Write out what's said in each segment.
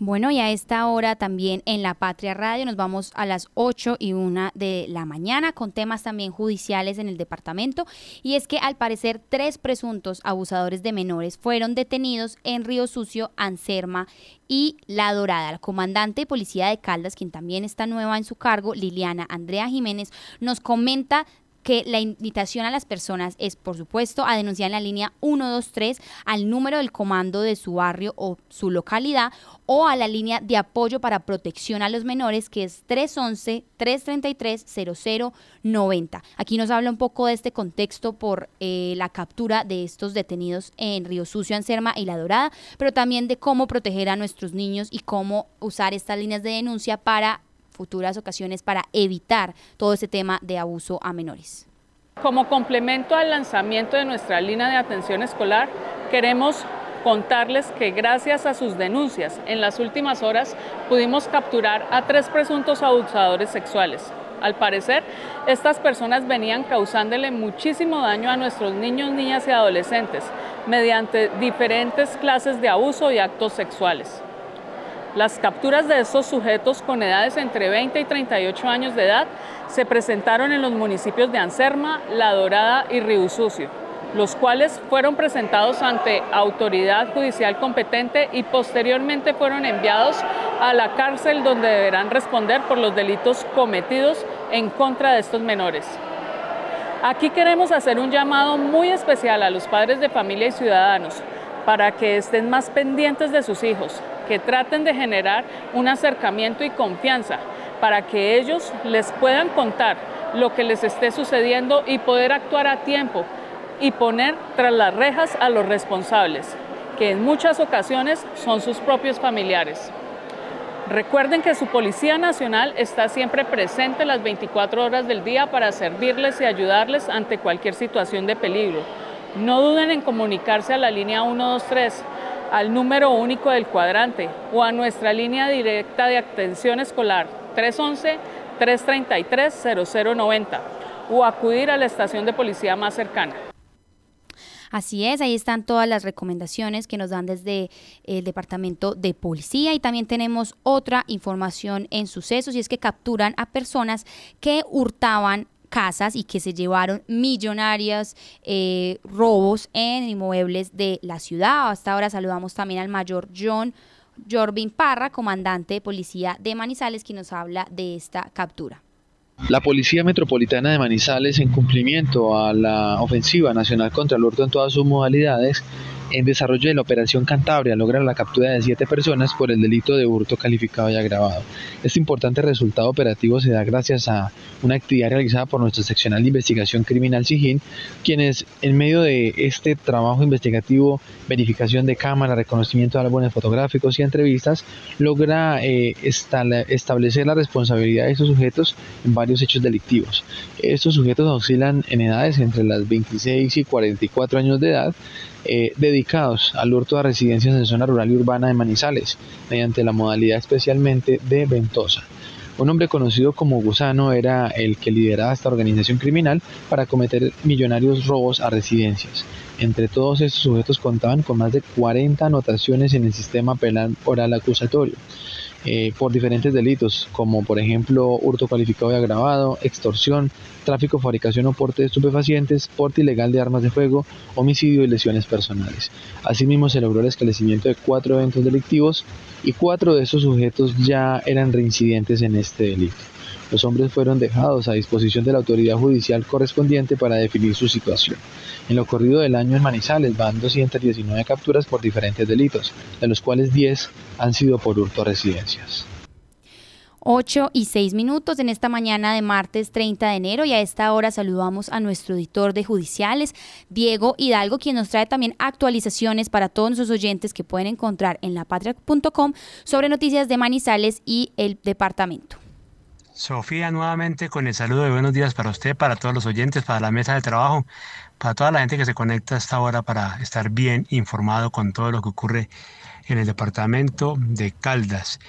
Bueno, y a esta hora también en La Patria Radio nos vamos a las 8 y 1 de la mañana con temas también judiciales en el departamento. Y es que al parecer tres presuntos abusadores de menores fueron detenidos en Río Sucio, Anserma y La Dorada. La comandante de policía de Caldas, quien también está nueva en su cargo, Liliana Andrea Jiménez, nos comenta que la invitación a las personas es, por supuesto, a denunciar en la línea 123 al número del comando de su barrio o su localidad o a la línea de apoyo para protección a los menores que es 311-333-0090. Aquí nos habla un poco de este contexto por eh, la captura de estos detenidos en Río Sucio, Anserma y La Dorada, pero también de cómo proteger a nuestros niños y cómo usar estas líneas de denuncia para futuras ocasiones para evitar todo ese tema de abuso a menores. Como complemento al lanzamiento de nuestra línea de atención escolar, queremos contarles que gracias a sus denuncias en las últimas horas pudimos capturar a tres presuntos abusadores sexuales. Al parecer, estas personas venían causándole muchísimo daño a nuestros niños, niñas y adolescentes mediante diferentes clases de abuso y actos sexuales. Las capturas de estos sujetos con edades entre 20 y 38 años de edad se presentaron en los municipios de Anserma, La Dorada y Río Sucio, los cuales fueron presentados ante autoridad judicial competente y posteriormente fueron enviados a la cárcel donde deberán responder por los delitos cometidos en contra de estos menores. Aquí queremos hacer un llamado muy especial a los padres de familia y ciudadanos para que estén más pendientes de sus hijos, que traten de generar un acercamiento y confianza para que ellos les puedan contar lo que les esté sucediendo y poder actuar a tiempo y poner tras las rejas a los responsables, que en muchas ocasiones son sus propios familiares. Recuerden que su Policía Nacional está siempre presente las 24 horas del día para servirles y ayudarles ante cualquier situación de peligro. No duden en comunicarse a la línea 123 al número único del cuadrante o a nuestra línea directa de atención escolar 311-333-0090 o acudir a la estación de policía más cercana. Así es, ahí están todas las recomendaciones que nos dan desde el Departamento de Policía y también tenemos otra información en sucesos y es que capturan a personas que hurtaban casas y que se llevaron millonarias eh, robos en inmuebles de la ciudad. Hasta ahora saludamos también al mayor John Jorvin Parra, comandante de policía de Manizales, quien nos habla de esta captura. La Policía Metropolitana de Manizales, en cumplimiento a la ofensiva nacional contra el hurto en todas sus modalidades, en desarrollo de la Operación Cantabria logra la captura de siete personas por el delito de hurto calificado y agravado. Este importante resultado operativo se da gracias a una actividad realizada por nuestro seccional de investigación criminal SIGIN, quienes en medio de este trabajo investigativo, verificación de cámara, reconocimiento de álbumes fotográficos y entrevistas, logra eh, establecer la responsabilidad de estos sujetos en varios hechos delictivos. Estos sujetos oscilan en edades entre las 26 y 44 años de edad, eh, dedicados al hurto de residencias en zona rural y urbana de Manizales, mediante la modalidad especialmente de Ventosa. Un hombre conocido como Gusano era el que lideraba esta organización criminal para cometer millonarios robos a residencias. Entre todos estos sujetos contaban con más de 40 anotaciones en el sistema penal oral acusatorio. Eh, por diferentes delitos, como por ejemplo hurto calificado y agravado, extorsión, tráfico, fabricación o porte de estupefacientes, porte ilegal de armas de fuego, homicidio y lesiones personales. Asimismo, se logró el esclarecimiento de cuatro eventos delictivos y cuatro de esos sujetos ya eran reincidentes en este delito. Los hombres fueron dejados a disposición de la autoridad judicial correspondiente para definir su situación. En lo corrido del año en Manizales van 219 capturas por diferentes delitos, de los cuales 10 han sido por hurto a residencias. 8 y 6 minutos en esta mañana de martes 30 de enero y a esta hora saludamos a nuestro editor de judiciales, Diego Hidalgo, quien nos trae también actualizaciones para todos nuestros oyentes que pueden encontrar en lapatria.com sobre noticias de Manizales y el departamento. Sofía, nuevamente con el saludo de buenos días para usted, para todos los oyentes, para la mesa de trabajo, para toda la gente que se conecta a esta hora para estar bien informado con todo lo que ocurre en el departamento de Caldas.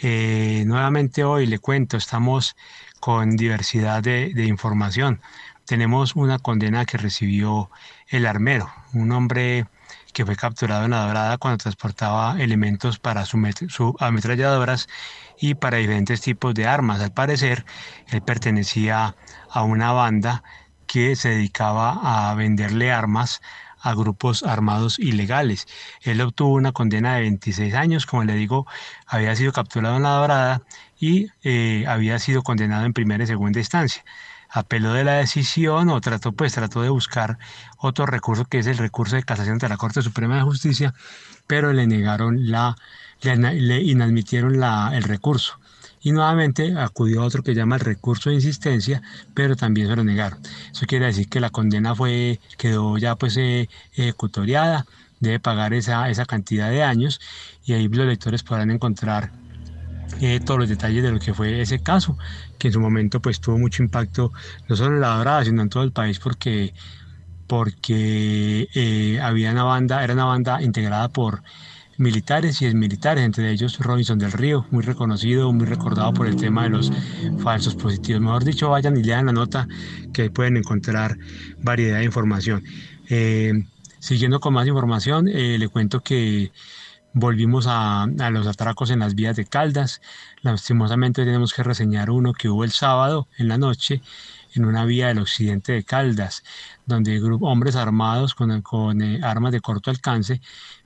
Eh, nuevamente hoy le cuento, estamos con diversidad de información. Tenemos una condena que recibió el armero, un hombre que fue capturado en la Dorada cuando transportaba elementos para ametralladoras y para diferentes tipos de armas. Al parecer, él pertenecía a una banda que se dedicaba a venderle armas a grupos armados ilegales. Él obtuvo una condena de 26 años, como le digo, había sido capturado en la Dorada y eh, había sido condenado en primera y segunda instancia. Apeló de la decisión o trató, pues, trató de buscar otro recurso que es el recurso de casación de la Corte Suprema de Justicia, pero le negaron la, le, inadmitieron la, el recurso y nuevamente acudió a otro que llama el recurso de insistencia, pero también se lo negaron. Eso quiere decir que la condena fue, quedó ya pues eh, ejecutoriada, debe pagar esa, esa cantidad de años y ahí los lectores podrán encontrar eh, todos los detalles de lo que fue ese caso, que en su momento pues tuvo mucho impacto no solo en la dorada, sino en todo el país porque porque eh, había una banda, era una banda integrada por militares y exmilitares, entre ellos Robinson del Río, muy reconocido, muy recordado por el tema de los falsos positivos. Mejor dicho, vayan y lean la nota que pueden encontrar variedad de información. Eh, siguiendo con más información, eh, le cuento que volvimos a, a, los atracos en las vías de Caldas. Lastimosamente tenemos que reseñar uno que hubo el sábado en la noche en una vía del occidente de Caldas, donde hombres armados con, con eh, armas de corto alcance,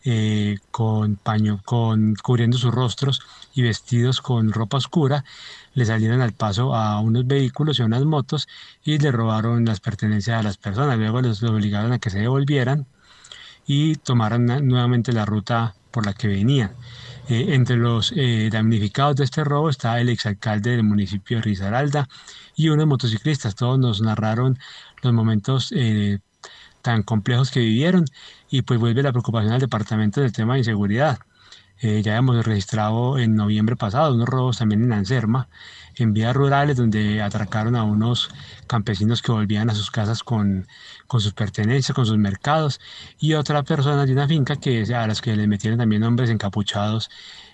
eh, con paño, con, cubriendo sus rostros y vestidos con ropa oscura, le salieron al paso a unos vehículos y a unas motos y le robaron las pertenencias a las personas. Luego los, obligaron a que se devolvieran y tomaran nuevamente la ruta por la que venían. Eh, entre los damnificados de este robo está el exalcalde del municipio de Risaralda, y unos motociclistas. Todos nos narraron los momentos eh, tan complejos que vivieron y pues vuelve la preocupación al departamento del tema de inseguridad. Eh, ya hemos registrado en noviembre pasado unos robos también en Anserma, en vías rurales donde atracaron a unos campesinos que volvían a sus casas con, con sus pertenencias, con sus mercados, y otra persona de una finca que, a las que le metieron también hombres encapuchados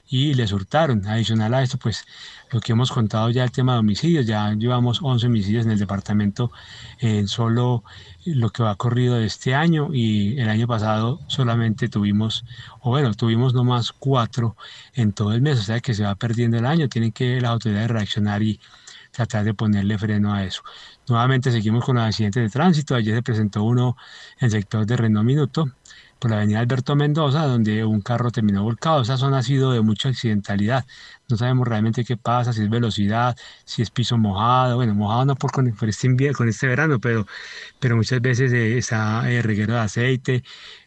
y les hurtaron. Adicional a esto, pues lo que hemos contado ya el tema de homicidios, ya llevamos 11 homicidios en el departamento en solo lo que va corrido este año y el año pasado solamente tuvimos, o bueno, tuvimos nomás cuatro en todo el mes, o sea que se va perdiendo el año, tienen que las autoridades reaccionar y tratar de ponerle freno a eso. Nuevamente seguimos con los accidentes de tránsito, ayer se presentó uno en el sector de Renault Minuto, por la avenida Alberto Mendoza, donde un carro terminó volcado. Esa zona ha sido de mucha accidentalidad. No sabemos realmente qué pasa, si es velocidad, si es piso mojado. Bueno, mojado no por con, este, invierno, con este verano, pero, pero muchas veces eh, está eh, reguero de aceite,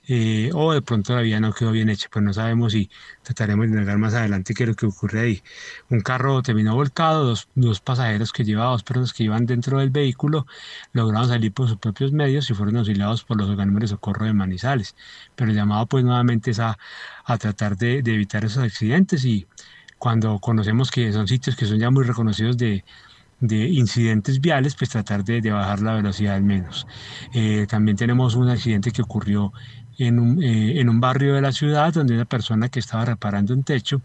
eh, o de pronto la vía no quedó bien hecha, pues no sabemos y trataremos de negar más adelante qué es lo que ocurre ahí. Un carro terminó volcado, dos, dos pasajeros que llevaban, dos personas que iban dentro del vehículo, lograron salir por sus propios medios y fueron auxiliados por los organismos de socorro de Manizales. Pero llamado pues nuevamente es a, a tratar de, de evitar esos accidentes y cuando conocemos que son sitios que son ya muy reconocidos de, de incidentes viales, pues tratar de, de bajar la velocidad al menos. Eh, también tenemos un accidente que ocurrió en un, eh, en un barrio de la ciudad donde una persona que estaba reparando un techo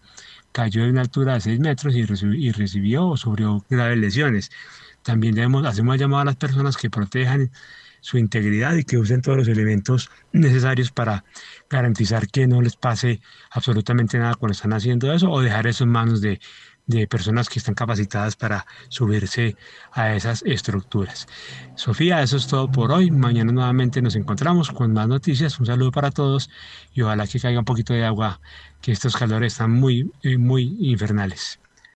cayó de una altura de 6 metros y, y recibió o sufrió graves lesiones. También debemos, hacemos llamado a las personas que protejan su integridad y que usen todos los elementos necesarios para garantizar que no les pase absolutamente nada cuando están haciendo eso o dejar eso en manos de de personas que están capacitadas para subirse a esas estructuras. Sofía, eso es todo por hoy. Mañana nuevamente nos encontramos con más noticias. Un saludo para todos y ojalá que caiga un poquito de agua, que estos calores están muy, eh, muy infernales.